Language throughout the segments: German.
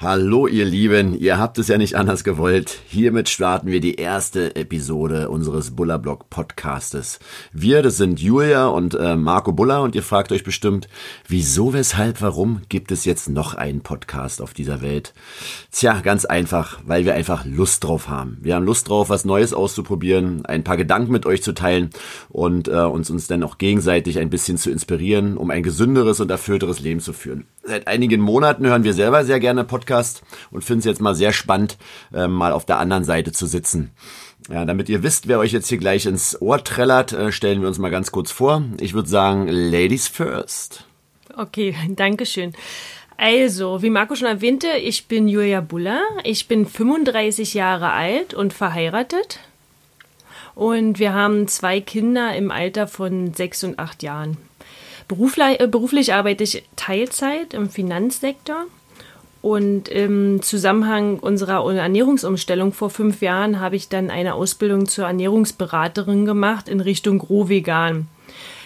Hallo ihr Lieben, ihr habt es ja nicht anders gewollt. Hiermit starten wir die erste Episode unseres Bullerblock Podcastes. Wir, das sind Julia und äh, Marco Buller und ihr fragt euch bestimmt, wieso, weshalb, warum gibt es jetzt noch einen Podcast auf dieser Welt? Tja, ganz einfach, weil wir einfach Lust drauf haben. Wir haben Lust drauf, was Neues auszuprobieren, ein paar Gedanken mit euch zu teilen und äh, uns uns dann auch gegenseitig ein bisschen zu inspirieren, um ein gesünderes und erfüllteres Leben zu führen. Seit einigen Monaten hören wir selber sehr gerne Podcasts Podcast und finde es jetzt mal sehr spannend, äh, mal auf der anderen Seite zu sitzen. Ja, damit ihr wisst, wer euch jetzt hier gleich ins Ohr trällert, äh, stellen wir uns mal ganz kurz vor. Ich würde sagen, Ladies first. Okay, danke schön. Also, wie Marco schon erwähnte, ich bin Julia Buller. Ich bin 35 Jahre alt und verheiratet. Und wir haben zwei Kinder im Alter von sechs und acht Jahren. Beruflich, äh, beruflich arbeite ich Teilzeit im Finanzsektor und im Zusammenhang unserer Ernährungsumstellung vor fünf Jahren habe ich dann eine Ausbildung zur Ernährungsberaterin gemacht in Richtung Rohvegan.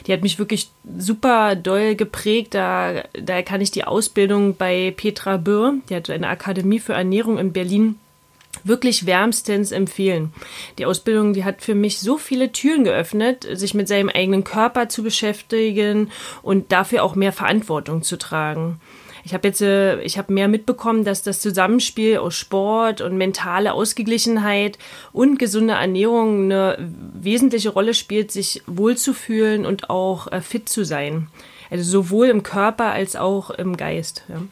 Die hat mich wirklich super doll geprägt. Da, da kann ich die Ausbildung bei Petra Böhr, die hat eine Akademie für Ernährung in Berlin, wirklich wärmstens empfehlen. Die Ausbildung, die hat für mich so viele Türen geöffnet, sich mit seinem eigenen Körper zu beschäftigen und dafür auch mehr Verantwortung zu tragen ich habe jetzt, äh, ich habe mehr mitbekommen, dass das Zusammenspiel aus Sport und mentale Ausgeglichenheit und gesunde Ernährung eine wesentliche Rolle spielt, sich wohlzufühlen und auch äh, fit zu sein. Also sowohl im Körper als auch im Geist. Ja.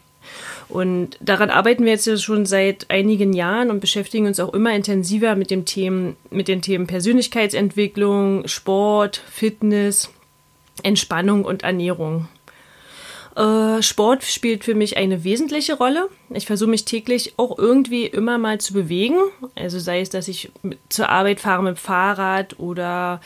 Und daran arbeiten wir jetzt schon seit einigen Jahren und beschäftigen uns auch immer intensiver mit dem Themen, mit den Themen Persönlichkeitsentwicklung, Sport, Fitness, Entspannung und Ernährung. Äh, Sport spielt für mich eine wesentliche Rolle. Ich versuche mich täglich auch irgendwie immer mal zu bewegen. Also sei es, dass ich zur Arbeit fahre mit dem Fahrrad oder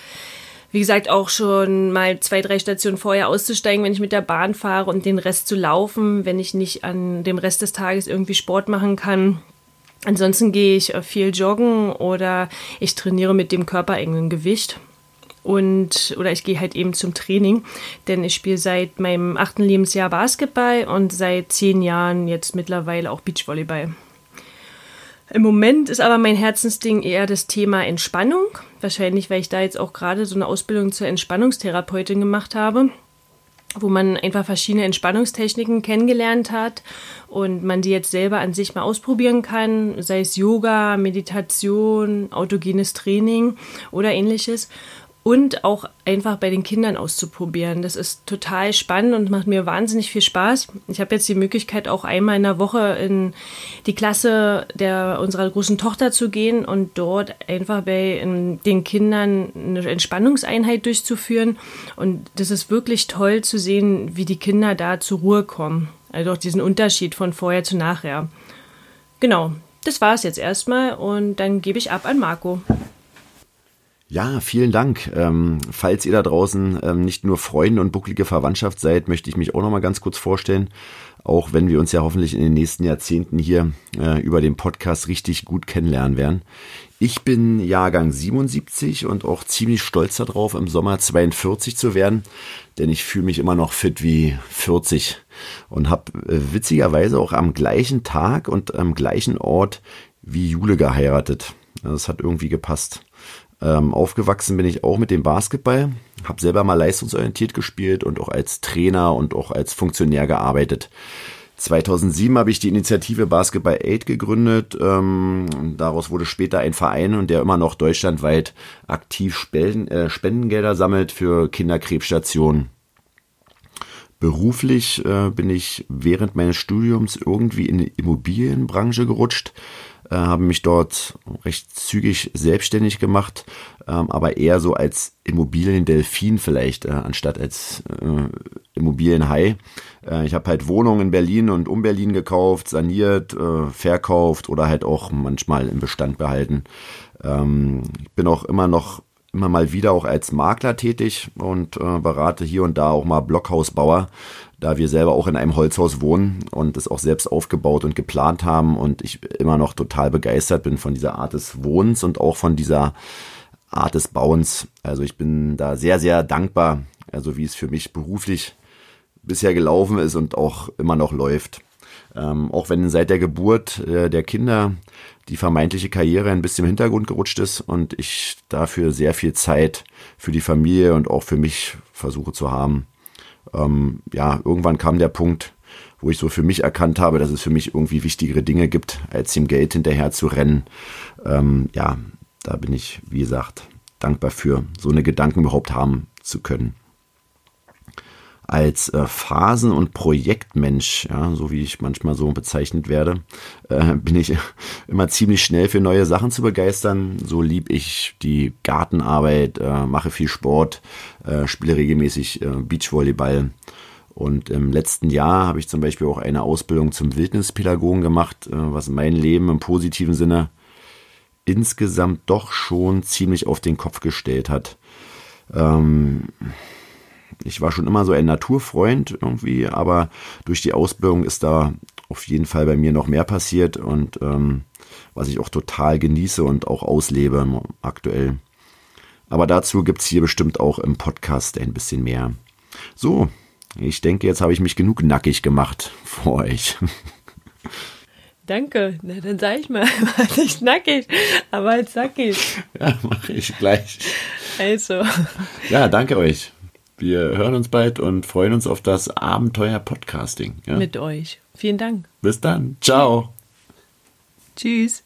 wie gesagt auch schon mal zwei, drei Stationen vorher auszusteigen, wenn ich mit der Bahn fahre und den Rest zu laufen, wenn ich nicht an dem Rest des Tages irgendwie Sport machen kann. Ansonsten gehe ich viel joggen oder ich trainiere mit dem körpereigenen Gewicht und oder ich gehe halt eben zum Training, denn ich spiele seit meinem achten Lebensjahr Basketball und seit zehn Jahren jetzt mittlerweile auch Beachvolleyball. Im Moment ist aber mein Herzensding eher das Thema Entspannung. Wahrscheinlich, weil ich da jetzt auch gerade so eine Ausbildung zur Entspannungstherapeutin gemacht habe, wo man einfach verschiedene Entspannungstechniken kennengelernt hat und man die jetzt selber an sich mal ausprobieren kann, sei es Yoga, Meditation, autogenes Training oder ähnliches und auch einfach bei den Kindern auszuprobieren. Das ist total spannend und macht mir wahnsinnig viel Spaß. Ich habe jetzt die Möglichkeit, auch einmal in der Woche in die Klasse der unserer großen Tochter zu gehen und dort einfach bei den Kindern eine Entspannungseinheit durchzuführen. Und das ist wirklich toll zu sehen, wie die Kinder da zur Ruhe kommen. Also auch diesen Unterschied von vorher zu nachher. Genau, das war es jetzt erstmal und dann gebe ich ab an Marco. Ja, vielen Dank. Ähm, falls ihr da draußen ähm, nicht nur Freunde und bucklige Verwandtschaft seid, möchte ich mich auch noch mal ganz kurz vorstellen. Auch wenn wir uns ja hoffentlich in den nächsten Jahrzehnten hier äh, über den Podcast richtig gut kennenlernen werden. Ich bin Jahrgang 77 und auch ziemlich stolz darauf, im Sommer 42 zu werden, denn ich fühle mich immer noch fit wie 40 und habe äh, witzigerweise auch am gleichen Tag und am gleichen Ort wie Jule geheiratet. Das hat irgendwie gepasst. Ähm, aufgewachsen bin ich auch mit dem Basketball, habe selber mal leistungsorientiert gespielt und auch als Trainer und auch als Funktionär gearbeitet. 2007 habe ich die Initiative Basketball Aid gegründet. Ähm, daraus wurde später ein Verein und der immer noch deutschlandweit aktiv Spenden, äh, Spendengelder sammelt für Kinderkrebsstationen. Beruflich äh, bin ich während meines Studiums irgendwie in die Immobilienbranche gerutscht äh, habe mich dort recht zügig selbstständig gemacht, ähm, aber eher so als Immobiliendelfin vielleicht, äh, anstatt als äh, Immobilienhai. Äh, ich habe halt Wohnungen in Berlin und um Berlin gekauft, saniert, äh, verkauft oder halt auch manchmal im Bestand behalten. Ähm, ich bin auch immer noch immer mal wieder auch als Makler tätig und äh, berate hier und da auch mal Blockhausbauer, da wir selber auch in einem Holzhaus wohnen und es auch selbst aufgebaut und geplant haben und ich immer noch total begeistert bin von dieser Art des Wohnens und auch von dieser Art des Bauens. Also ich bin da sehr, sehr dankbar, also wie es für mich beruflich bisher gelaufen ist und auch immer noch läuft. Ähm, auch wenn seit der Geburt äh, der Kinder die vermeintliche Karriere ein bisschen im Hintergrund gerutscht ist und ich dafür sehr viel Zeit für die Familie und auch für mich versuche zu haben. Ähm, ja, irgendwann kam der Punkt, wo ich so für mich erkannt habe, dass es für mich irgendwie wichtigere Dinge gibt, als dem Geld hinterher zu rennen. Ähm, ja, da bin ich, wie gesagt, dankbar für, so eine Gedanken überhaupt haben zu können als äh, Phasen- und Projektmensch, ja, so wie ich manchmal so bezeichnet werde, äh, bin ich immer ziemlich schnell für neue Sachen zu begeistern. So lieb ich die Gartenarbeit, äh, mache viel Sport, äh, spiele regelmäßig äh, Beachvolleyball. Und im letzten Jahr habe ich zum Beispiel auch eine Ausbildung zum Wildnispädagogen gemacht, äh, was mein Leben im positiven Sinne insgesamt doch schon ziemlich auf den Kopf gestellt hat. Ähm, ich war schon immer so ein Naturfreund irgendwie, aber durch die Ausbildung ist da auf jeden Fall bei mir noch mehr passiert und ähm, was ich auch total genieße und auch auslebe aktuell. Aber dazu gibt es hier bestimmt auch im Podcast ein bisschen mehr. So, ich denke, jetzt habe ich mich genug nackig gemacht vor euch. Danke. Na, dann sag ich mal, war nicht nackig, aber als nackig. Ja, mache ich gleich. Also. Ja, danke euch. Wir hören uns bald und freuen uns auf das Abenteuer Podcasting. Ja? Mit euch. Vielen Dank. Bis dann. Ciao. Tschüss.